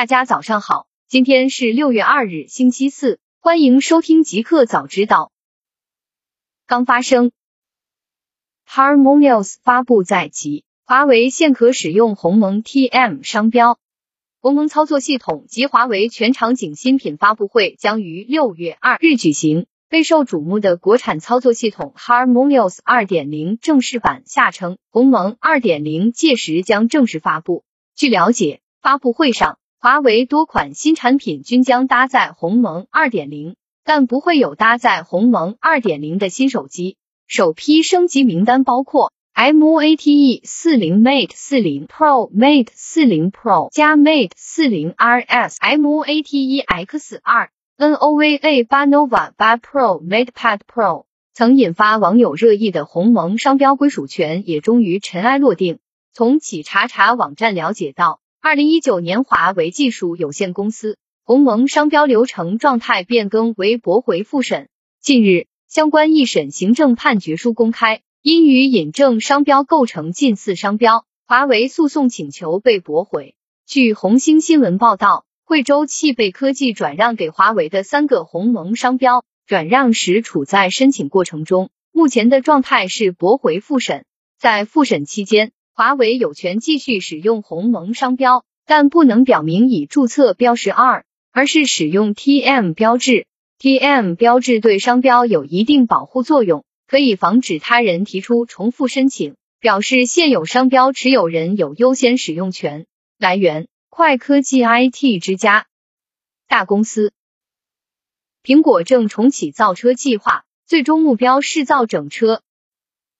大家早上好，今天是六月二日，星期四，欢迎收听极客早知道。刚发生，Harmonious 发布在即，华为现可使用鸿蒙 TM 商标。鸿蒙操作系统及华为全场景新品发布会将于六月二日举行。备受瞩目的国产操作系统 Harmonious 二点零正式版，下称鸿蒙二点零届时将正式发布。据了解，发布会上。华为多款新产品均将搭载鸿蒙2.0，但不会有搭载鸿蒙2.0的新手机。首批升级名单包括 Mate 40 Mate 40 Pro、Mate 40 Pro 加 Mate 40 RS、Mate X2、Nova 8 Nova 8 Pro、MatePad Pro。曾引发网友热议的鸿蒙商标归属权也终于尘埃落定。从企查查网站了解到。二零一九年，华为技术有限公司鸿蒙商标流程状态变更为驳回复审。近日，相关一审行政判决书公开，因与引证商标构成近似商标，华为诉讼请求被驳回。据红星新闻报道，惠州汽贝科技转让给华为的三个鸿蒙商标，转让时处在申请过程中，目前的状态是驳回复审。在复审期间。华为有权继续使用鸿蒙商标，但不能表明已注册标识二，而是使用 TM 标志。TM 标志对商标有一定保护作用，可以防止他人提出重复申请，表示现有商标持有人有优先使用权。来源：快科技 IT 之家。大公司。苹果正重启造车计划，最终目标是造整车。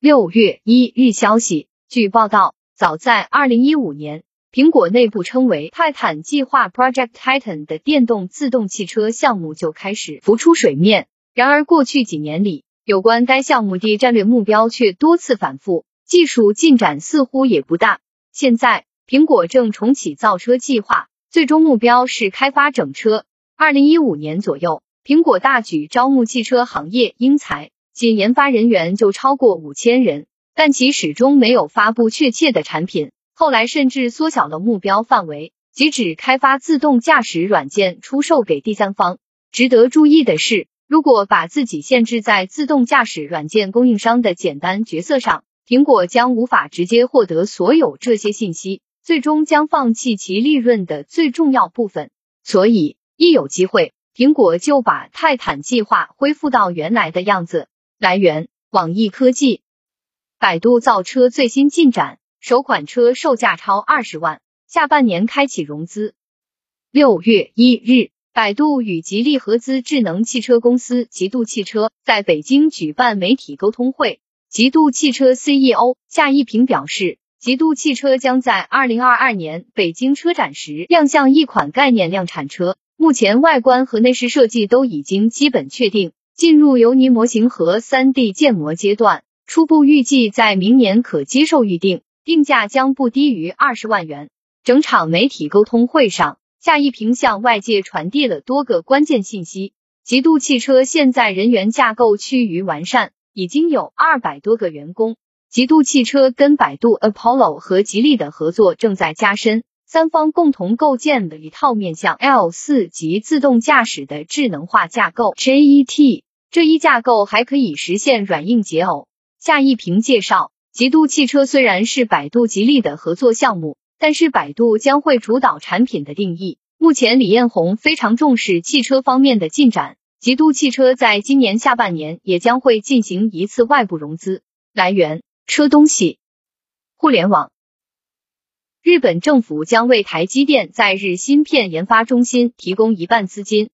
六月一日消息。据报道，早在二零一五年，苹果内部称为泰坦计划 （Project Titan） 的电动自动汽车项目就开始浮出水面。然而，过去几年里，有关该项目的战略目标却多次反复，技术进展似乎也不大。现在，苹果正重启造车计划，最终目标是开发整车。二零一五年左右，苹果大举招募汽车行业英才，仅研发人员就超过五千人。但其始终没有发布确切的产品，后来甚至缩小了目标范围，即只开发自动驾驶软件出售给第三方。值得注意的是，如果把自己限制在自动驾驶软件供应商的简单角色上，苹果将无法直接获得所有这些信息，最终将放弃其利润的最重要部分。所以，一有机会，苹果就把泰坦计划恢复到原来的样子。来源：网易科技。百度造车最新进展，首款车售价超二十万，下半年开启融资。六月一日，百度与吉利合资智能汽车公司极度汽车在北京举办媒体沟通会。极度汽车 CEO 夏一平表示，极度汽车将在二零二二年北京车展时亮相一款概念量产车，目前外观和内饰设计都已经基本确定，进入油泥模型和三 D 建模阶段。初步预计在明年可接受预定，定价将不低于二十万元。整场媒体沟通会上，夏一平向外界传递了多个关键信息。极度汽车现在人员架构趋于完善，已经有二百多个员工。极度汽车跟百度、Apollo 和吉利的合作正在加深，三方共同构建了一套面向 L 四级自动驾驶的智能化架构 JET。这一架构还可以实现软硬结耦。夏一平介绍，极度汽车虽然是百度吉利的合作项目，但是百度将会主导产品的定义。目前李彦宏非常重视汽车方面的进展，极度汽车在今年下半年也将会进行一次外部融资。来源：车东西互联网。日本政府将为台积电在日芯片研发中心提供一半资金。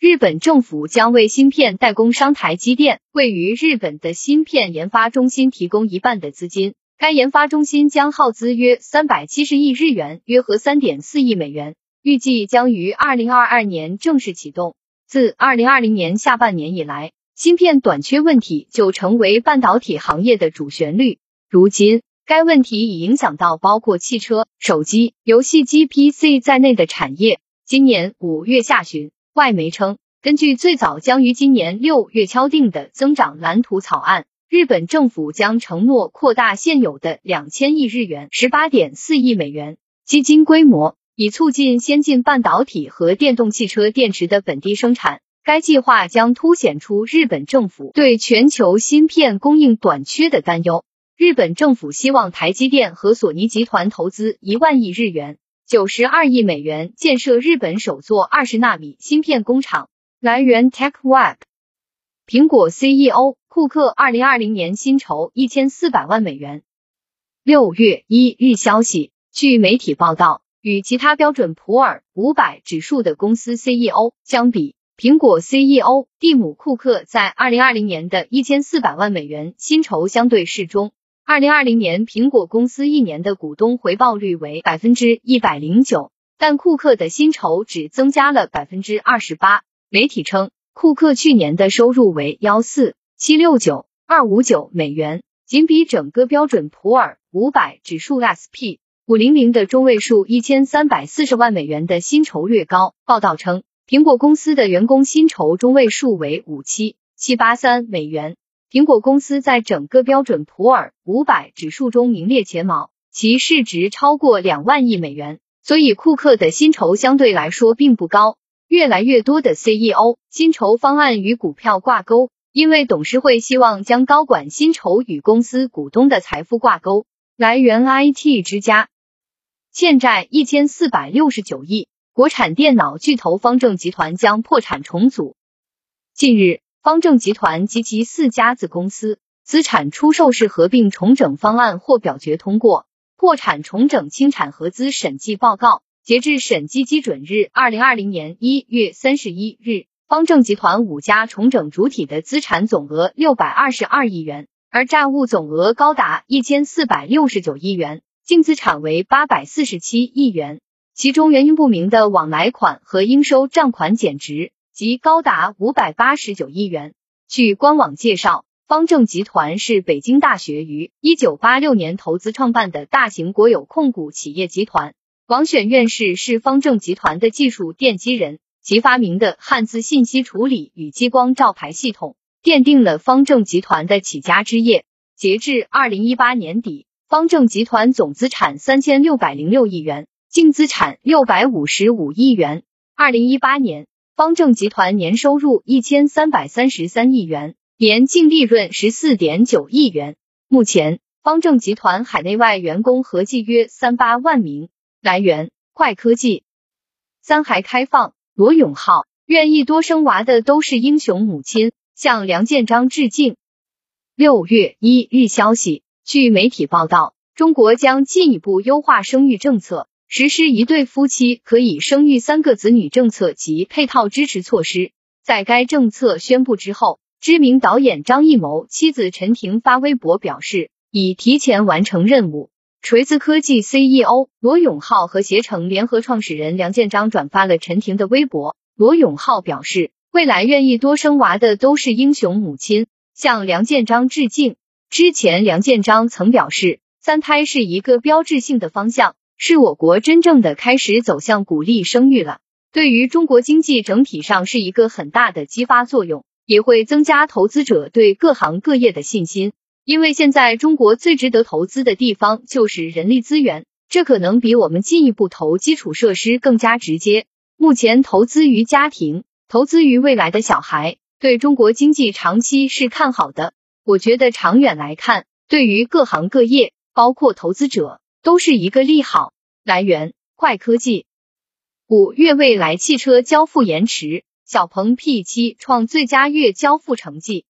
日本政府将为芯片代工商台积电位于日本的芯片研发中心提供一半的资金。该研发中心将耗资约三百七十亿日元，约合三点四亿美元，预计将于二零二二年正式启动。自二零二零年下半年以来，芯片短缺问题就成为半导体行业的主旋律。如今，该问题已影响到包括汽车、手机、游戏机 PC 在内的产业。今年五月下旬。外媒称，根据最早将于今年六月敲定的增长蓝图草案，日本政府将承诺扩大现有的两千亿日元（十八点四亿美元）基金规模，以促进先进半导体和电动汽车电池的本地生产。该计划将凸显出日本政府对全球芯片供应短缺的担忧。日本政府希望台积电和索尼集团投资一万亿日元，九十二亿美元建设日本首座二十纳米芯片工厂。来源：TechWeb。苹果 CEO 库克二零二零年薪酬一千四百万美元。六月一日消息，据媒体报道，与其他标准普尔五百指数的公司 CEO 相比。苹果 CEO 蒂姆·库克在二零二零年的一千四百万美元薪酬相对适中。二零二零年，苹果公司一年的股东回报率为百分之一百零九，但库克的薪酬只增加了百分之二十八。媒体称，库克去年的收入为幺四七六九二五九美元，仅比整个标准普尔五百指数 SP 五零零的中位数一千三百四十万美元的薪酬略高。报道称。苹果公司的员工薪酬中位数为五七七八三美元。苹果公司在整个标准普尔五百指数中名列前茅，其市值超过两万亿美元，所以库克的薪酬相对来说并不高。越来越多的 CEO 薪酬方案与股票挂钩，因为董事会希望将高管薪酬与公司股东的财富挂钩。来源：IT 之家。欠债一千四百六十九亿。国产电脑巨头方正集团将破产重组。近日，方正集团及其四家子公司资产出售式合并重整方案获表决通过。破产重整清产合资审计报告截至审计基准日二零二零年一月三十一日，方正集团五家重整主体的资产总额六百二十二亿元，而债务总额高达一千四百六十九亿元，净资产为八百四十七亿元。其中原因不明的往来款和应收账款减值，即高达五百八十九亿元。据官网介绍，方正集团是北京大学于一九八六年投资创办的大型国有控股企业集团。王选院士是方正集团的技术奠基人，其发明的汉字信息处理与激光照排系统，奠定了方正集团的起家之业。截至二零一八年底，方正集团总资产三千六百零六亿元。净资产六百五十五亿元。二零一八年，方正集团年收入一千三百三十三亿元，年净利润十四点九亿元。目前，方正集团海内外员工合计约三八万名。来源：快科技。三孩开放，罗永浩愿意多生娃的都是英雄母亲，向梁建章致敬。六月一日消息，据媒体报道，中国将进一步优化生育政策。实施一对夫妻可以生育三个子女政策及配套支持措施。在该政策宣布之后，知名导演张艺谋妻子陈婷发微博表示，已提前完成任务。锤子科技 CEO 罗永浩和携程联合创始人梁建章转发了陈婷的微博。罗永浩表示，未来愿意多生娃的都是英雄母亲，向梁建章致敬。之前，梁建章曾表示，三胎是一个标志性的方向。是我国真正的开始走向鼓励生育了，对于中国经济整体上是一个很大的激发作用，也会增加投资者对各行各业的信心。因为现在中国最值得投资的地方就是人力资源，这可能比我们进一步投基础设施更加直接。目前投资于家庭，投资于未来的小孩，对中国经济长期是看好的。我觉得长远来看，对于各行各业，包括投资者。都是一个利好。来源：快科技。五月未来汽车交付延迟，小鹏 P7 创最佳月交付成绩。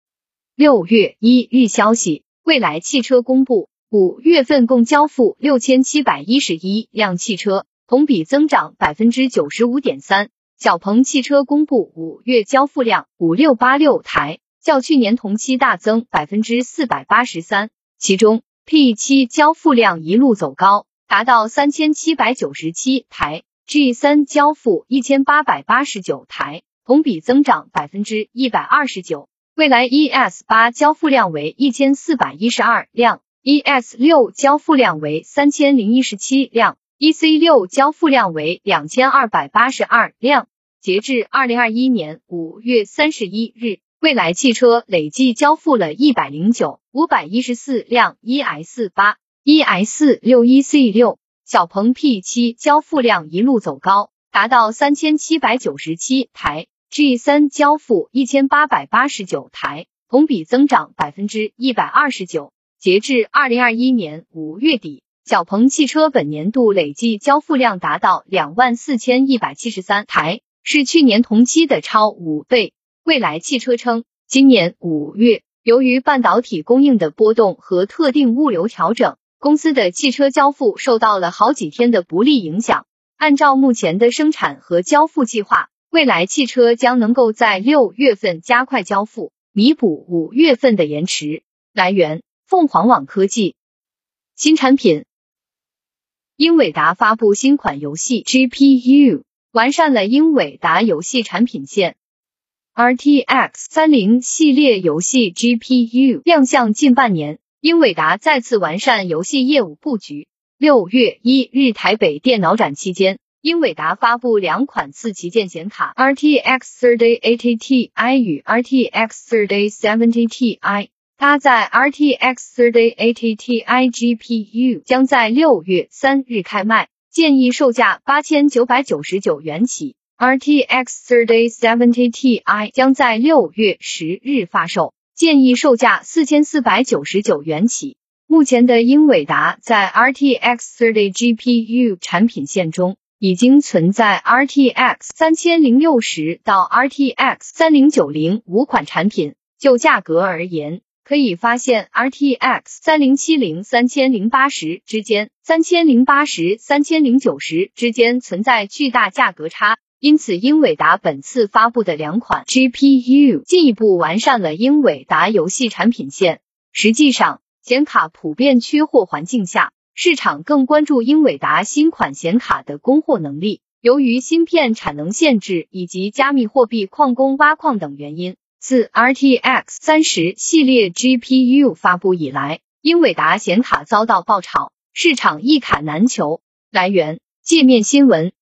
六月一日消息，未来汽车公布，五月份共交付六千七百一十一辆汽车，同比增长百分之九十五点三。小鹏汽车公布五月交付量五六八六台，较去年同期大增百分之四百八十三，其中。P 七交付量一路走高，达到三千七百九十七台；G 三交付一千八百八十九台，同比增长百分之一百二十九。未来 ES 八交付量为一千四百一十二辆，ES 六交付量为三千零一十七辆，EC 六交付量为两千二百八十二辆。截至二零二一年五月三十一日。未来汽车累计交付了一百零九五百一十四辆 ES 八、ES 六、EC 六，小鹏 P 七交付量一路走高，达到三千七百九十七台，G 三交付一千八百八十九台，同比增长百分之一百二十九。截至二零二一年五月底，小鹏汽车本年度累计交付量达到两万四千一百七十三台，是去年同期的超五倍。蔚来汽车称，今年五月，由于半导体供应的波动和特定物流调整，公司的汽车交付受到了好几天的不利影响。按照目前的生产和交付计划，蔚来汽车将能够在六月份加快交付，弥补五月份的延迟。来源：凤凰网科技。新产品，英伟达发布新款游戏 GPU，完善了英伟达游戏产品线。RTX 三零系列游戏 GPU 亮相近半年，英伟达再次完善游戏业务布局。六月一日台北电脑展期间，英伟达发布两款次旗舰显卡 RTX 3080 Ti 与 RTX 3070 Ti，搭载 RTX 3080 Ti GPU 将在六月三日开卖，建议售价八千九百九十九元起。RTX 3070 Ti 将在六月十日发售，建议售价四千四百九十九元起。目前的英伟达在 RTX 30 GPU 产品线中，已经存在 RTX 三千零六十到 RTX 三零九零五款产品。就价格而言，可以发现 RTX 三零七零三千零八十之间，三千零八十三千零九十之间存在巨大价格差。因此，英伟达本次发布的两款 GPU 进一步完善了英伟达游戏产品线。实际上，显卡普遍缺货环境下，市场更关注英伟达新款显卡的供货能力。由于芯片产能限制以及加密货币矿工挖矿等原因，自 RTX 三十系列 GPU 发布以来，英伟达显卡遭到爆炒，市场一卡难求。来源：界面新闻。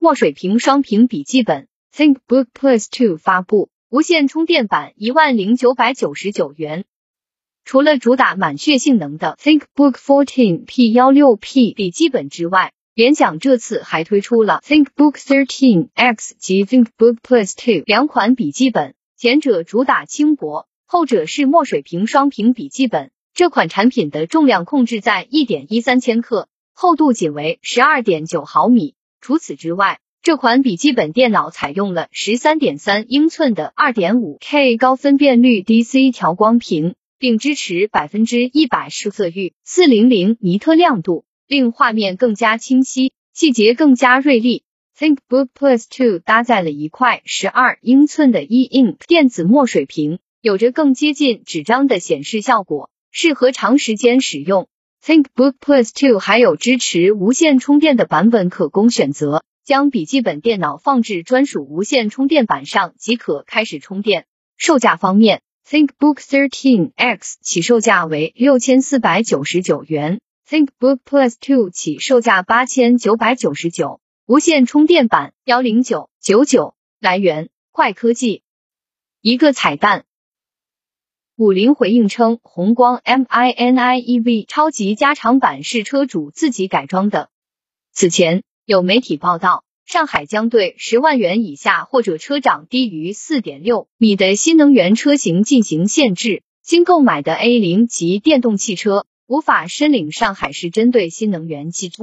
墨水屏双屏笔记本 ThinkBook Plus 2发布，无线充电版一万零九百九十九元。除了主打满血性能的 ThinkBook 14 P16P 笔记本之外，联想这次还推出了 ThinkBook 13 X 及 ThinkBook Plus 2两款笔记本，前者主打轻薄，后者是墨水屏双屏笔记本。这款产品的重量控制在一点一三千克，厚度仅为十二点九毫米。除此之外，这款笔记本电脑采用了十三点三英寸的二点五 K 高分辨率 DC 调光屏，并支持百分之一百色色域四零零尼特亮度，令画面更加清晰，细节更加锐利。ThinkBook Plus 2搭载了一块十二英寸的 E Ink 电子墨水屏，有着更接近纸张的显示效果，适合长时间使用。ThinkBook Plus 2还有支持无线充电的版本可供选择，将笔记本电脑放置专属无线充电板上即可开始充电。售价方面，ThinkBook 13 X 起售价为六千四百九十九元，ThinkBook Plus 2起售价八千九百九十九，无线充电板幺零九九九。来源：快科技。一个彩蛋。五菱回应称，宏光 mini EV 超级加长版是车主自己改装的。此前有媒体报道，上海将对十万元以下或者车长低于四点六米的新能源车型进行限制。新购买的 A 零级电动汽车无法申领上海市针对新能源汽车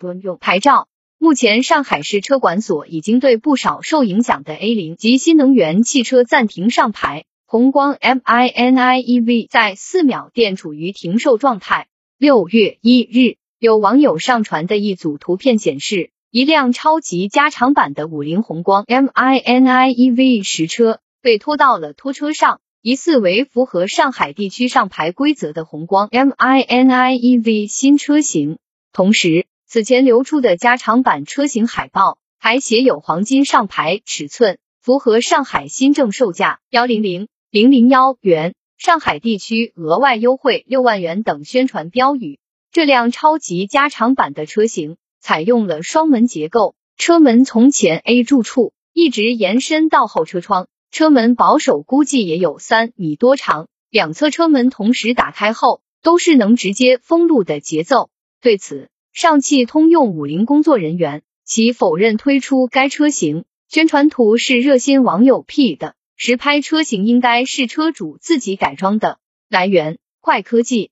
专用牌照。目前，上海市车管所已经对不少受影响的 A 零及新能源汽车暂停上牌。宏光 mini EV 在四秒电处于停售状态。六月一日，有网友上传的一组图片显示，一辆超级加长版的五菱宏光 mini EV 实车被拖到了拖车上，疑似为符合上海地区上牌规则的宏光 mini EV 新车型。同时，此前流出的加长版车型海报还写有黄金上牌尺寸，符合上海新政售价幺零零。零零幺元，上海地区额外优惠六万元等宣传标语。这辆超级加长版的车型采用了双门结构，车门从前 A 柱处一直延伸到后车窗，车门保守估计也有三米多长。两侧车门同时打开后，都是能直接封路的节奏。对此，上汽通用五菱工作人员，其否认推出该车型。宣传图是热心网友 P 的，实拍车型应该是车主自己改装的。来源：快科技。